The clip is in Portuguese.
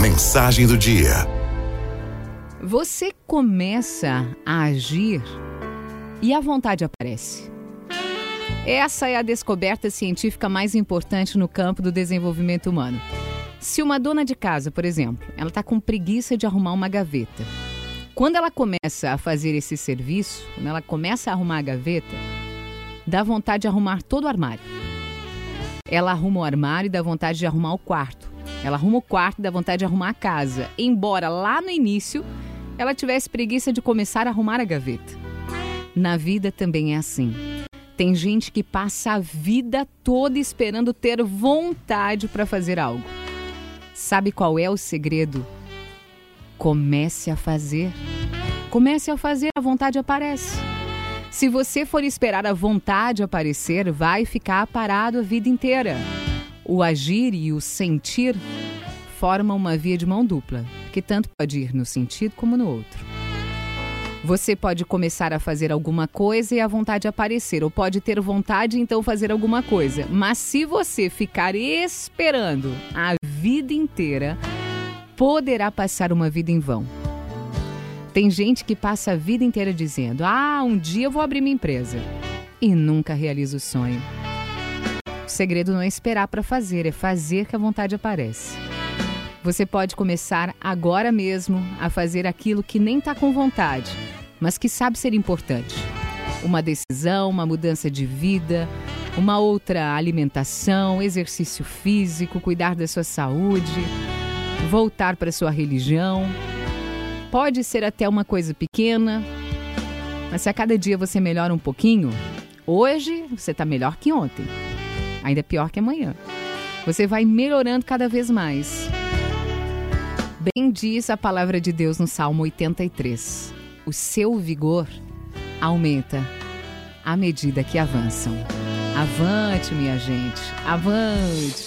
Mensagem do dia. Você começa a agir e a vontade aparece. Essa é a descoberta científica mais importante no campo do desenvolvimento humano. Se uma dona de casa, por exemplo, ela está com preguiça de arrumar uma gaveta, quando ela começa a fazer esse serviço, quando ela começa a arrumar a gaveta, dá vontade de arrumar todo o armário. Ela arruma o armário e dá vontade de arrumar o quarto. Ela arruma o quarto e dá vontade de arrumar a casa. Embora lá no início ela tivesse preguiça de começar a arrumar a gaveta. Na vida também é assim. Tem gente que passa a vida toda esperando ter vontade para fazer algo. Sabe qual é o segredo? Comece a fazer. Comece a fazer, a vontade aparece. Se você for esperar a vontade aparecer, vai ficar parado a vida inteira. O agir e o sentir formam uma via de mão dupla, que tanto pode ir no sentido como no outro. Você pode começar a fazer alguma coisa e a vontade aparecer, ou pode ter vontade então fazer alguma coisa. Mas se você ficar esperando a vida inteira, poderá passar uma vida em vão. Tem gente que passa a vida inteira dizendo: Ah, um dia eu vou abrir minha empresa. E nunca realiza o sonho. O segredo não é esperar para fazer, é fazer que a vontade aparece. Você pode começar agora mesmo a fazer aquilo que nem está com vontade, mas que sabe ser importante. Uma decisão, uma mudança de vida, uma outra alimentação, exercício físico, cuidar da sua saúde, voltar para sua religião. Pode ser até uma coisa pequena, mas se a cada dia você melhora um pouquinho, hoje você está melhor que ontem. Ainda pior que amanhã. Você vai melhorando cada vez mais. Bem diz a palavra de Deus no Salmo 83. O seu vigor aumenta à medida que avançam. Avante, minha gente, avante!